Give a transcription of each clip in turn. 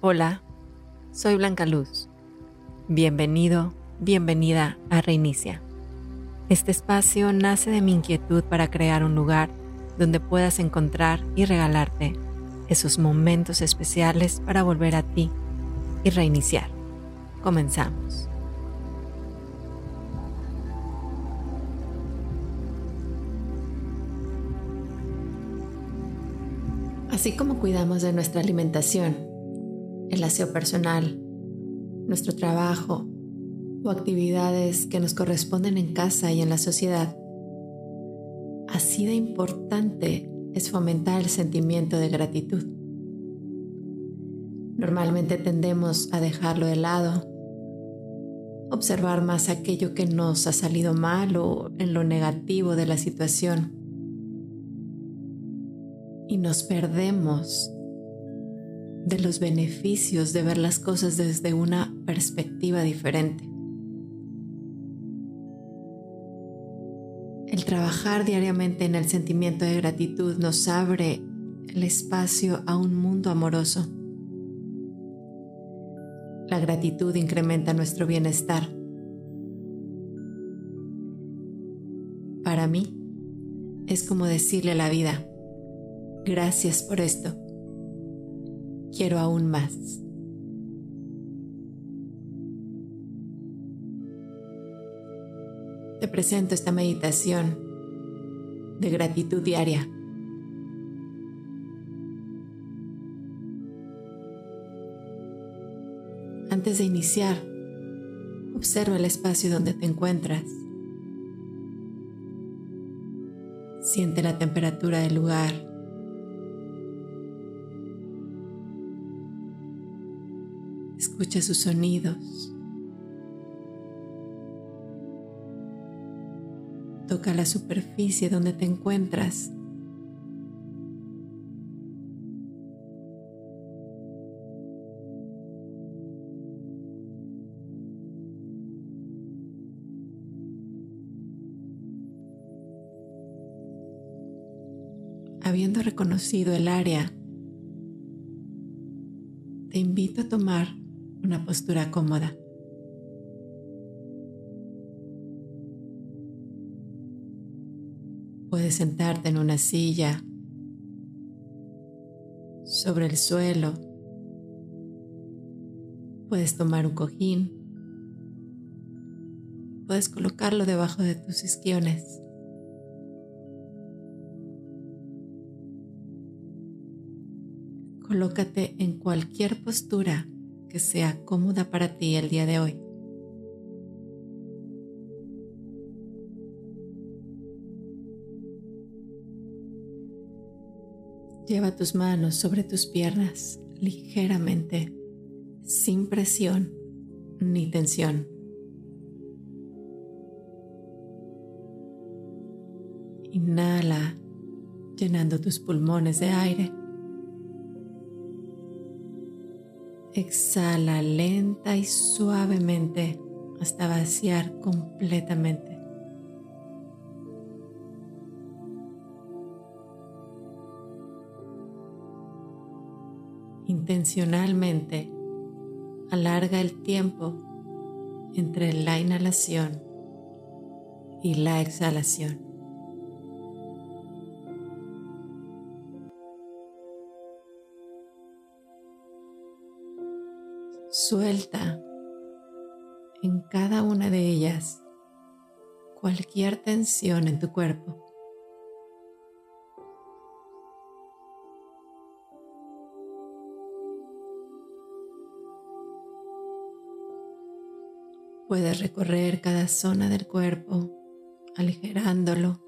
Hola, soy Blanca Luz. Bienvenido, bienvenida a Reinicia. Este espacio nace de mi inquietud para crear un lugar donde puedas encontrar y regalarte esos momentos especiales para volver a ti y reiniciar. Comenzamos. Así como cuidamos de nuestra alimentación, el aseo personal, nuestro trabajo o actividades que nos corresponden en casa y en la sociedad. Así de importante es fomentar el sentimiento de gratitud. Normalmente tendemos a dejarlo de lado, observar más aquello que nos ha salido mal o en lo negativo de la situación y nos perdemos de los beneficios de ver las cosas desde una perspectiva diferente. El trabajar diariamente en el sentimiento de gratitud nos abre el espacio a un mundo amoroso. La gratitud incrementa nuestro bienestar. Para mí es como decirle a la vida, gracias por esto quiero aún más. Te presento esta meditación de gratitud diaria. Antes de iniciar, observa el espacio donde te encuentras. Siente la temperatura del lugar. Escucha sus sonidos. Toca la superficie donde te encuentras. Habiendo reconocido el área, te invito a tomar una postura cómoda. Puedes sentarte en una silla, sobre el suelo. Puedes tomar un cojín. Puedes colocarlo debajo de tus isquiones. Colócate en cualquier postura que sea cómoda para ti el día de hoy. Lleva tus manos sobre tus piernas ligeramente, sin presión ni tensión. Inhala llenando tus pulmones de aire. Exhala lenta y suavemente hasta vaciar completamente. Intencionalmente alarga el tiempo entre la inhalación y la exhalación. Suelta en cada una de ellas cualquier tensión en tu cuerpo. Puedes recorrer cada zona del cuerpo, aligerándolo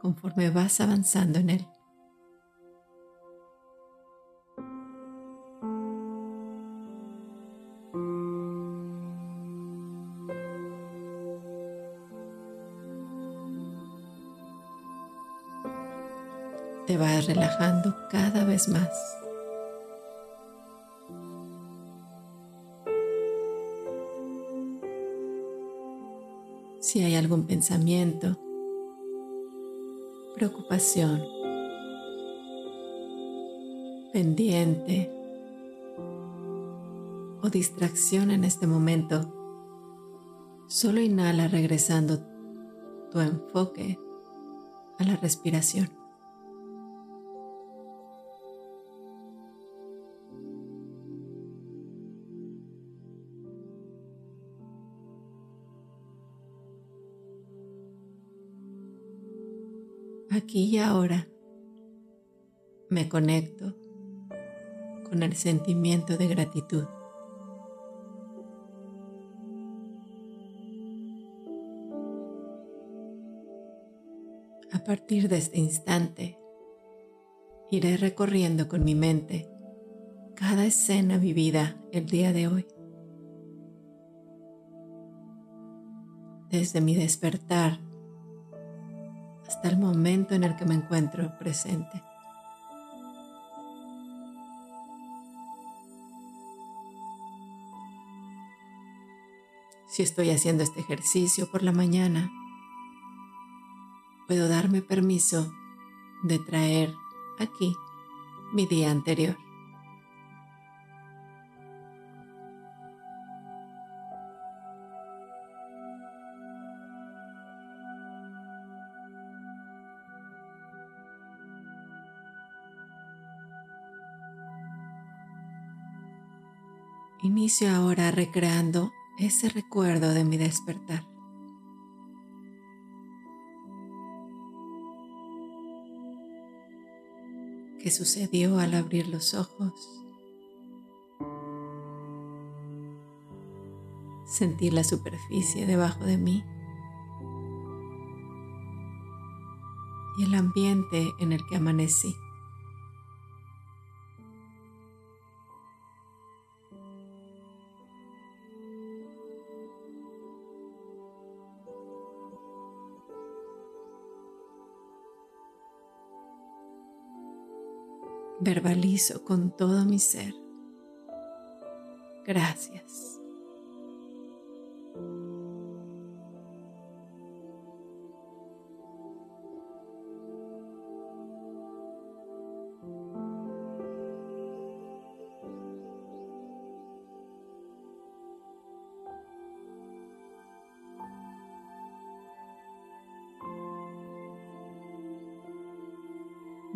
conforme vas avanzando en él. Te vas relajando cada vez más. Si hay algún pensamiento, preocupación, pendiente o distracción en este momento, solo inhala regresando tu enfoque a la respiración. Aquí y ahora me conecto con el sentimiento de gratitud. A partir de este instante, iré recorriendo con mi mente cada escena vivida el día de hoy. Desde mi despertar hasta el momento en el que me encuentro presente. Si estoy haciendo este ejercicio por la mañana, puedo darme permiso de traer aquí mi día anterior. Inicio ahora recreando ese recuerdo de mi despertar. ¿Qué sucedió al abrir los ojos? Sentí la superficie debajo de mí y el ambiente en el que amanecí. Verbalizo con todo mi ser. Gracias.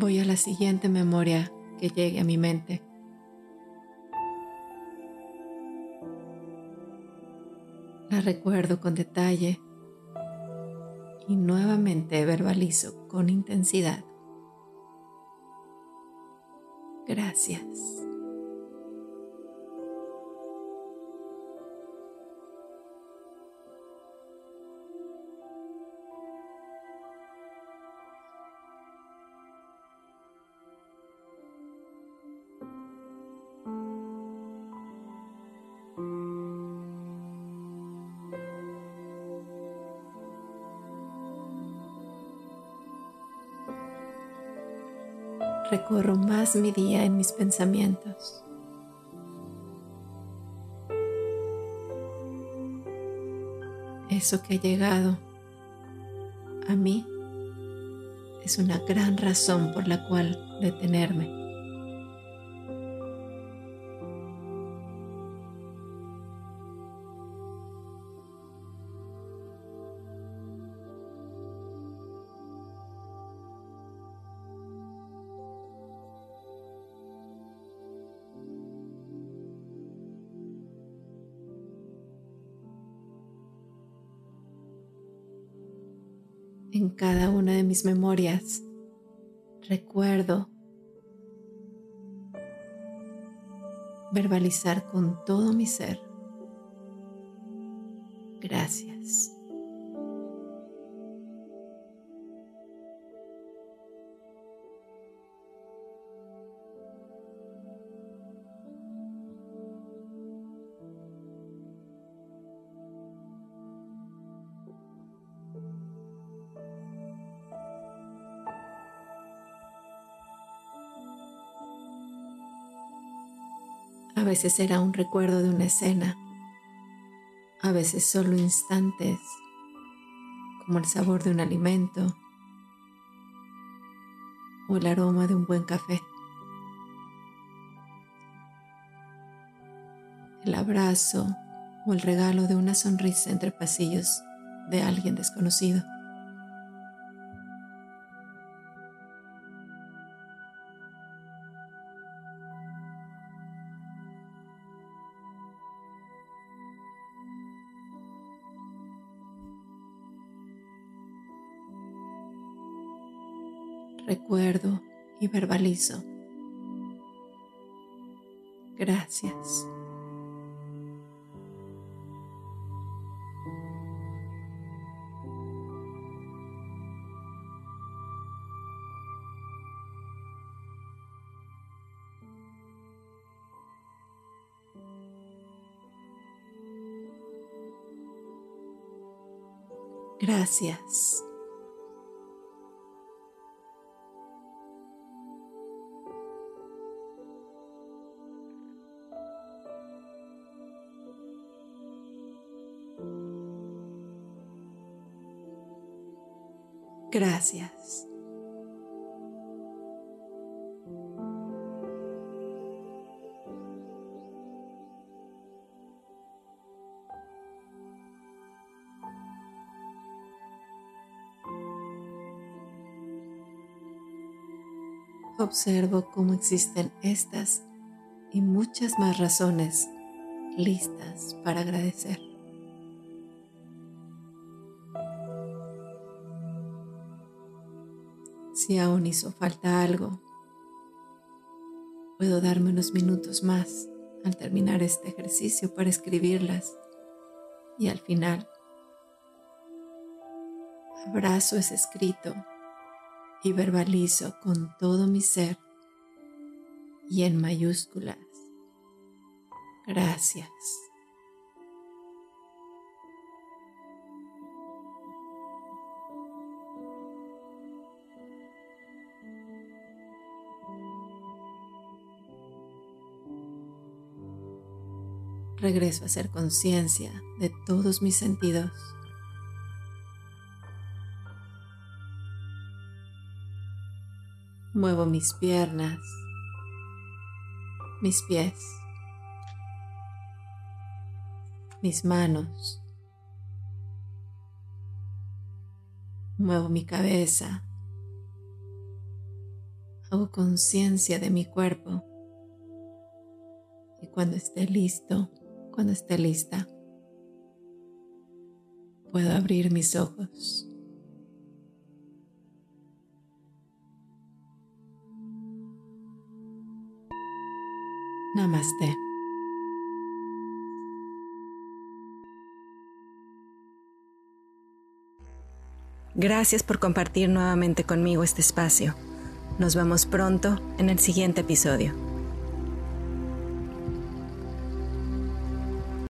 Voy a la siguiente memoria que llegue a mi mente. La recuerdo con detalle y nuevamente verbalizo con intensidad. Gracias. Recorro más mi día en mis pensamientos. Eso que ha llegado a mí es una gran razón por la cual detenerme. En cada una de mis memorias. Recuerdo verbalizar con todo mi ser. Gracias. A veces será un recuerdo de una escena, a veces solo instantes, como el sabor de un alimento o el aroma de un buen café. el abrazo o el regalo de una sonrisa entre pasillos de alguien desconocido. Recuerdo y verbalizo. Gracias. Gracias. Gracias. Observo cómo existen estas y muchas más razones listas para agradecer. Si aún hizo falta algo, puedo darme unos minutos más al terminar este ejercicio para escribirlas y al final abrazo ese escrito y verbalizo con todo mi ser y en mayúsculas. Gracias. Regreso a hacer conciencia de todos mis sentidos. Muevo mis piernas, mis pies, mis manos. Muevo mi cabeza. Hago conciencia de mi cuerpo. Y cuando esté listo, cuando esté lista, puedo abrir mis ojos. Namaste. Gracias por compartir nuevamente conmigo este espacio. Nos vemos pronto en el siguiente episodio.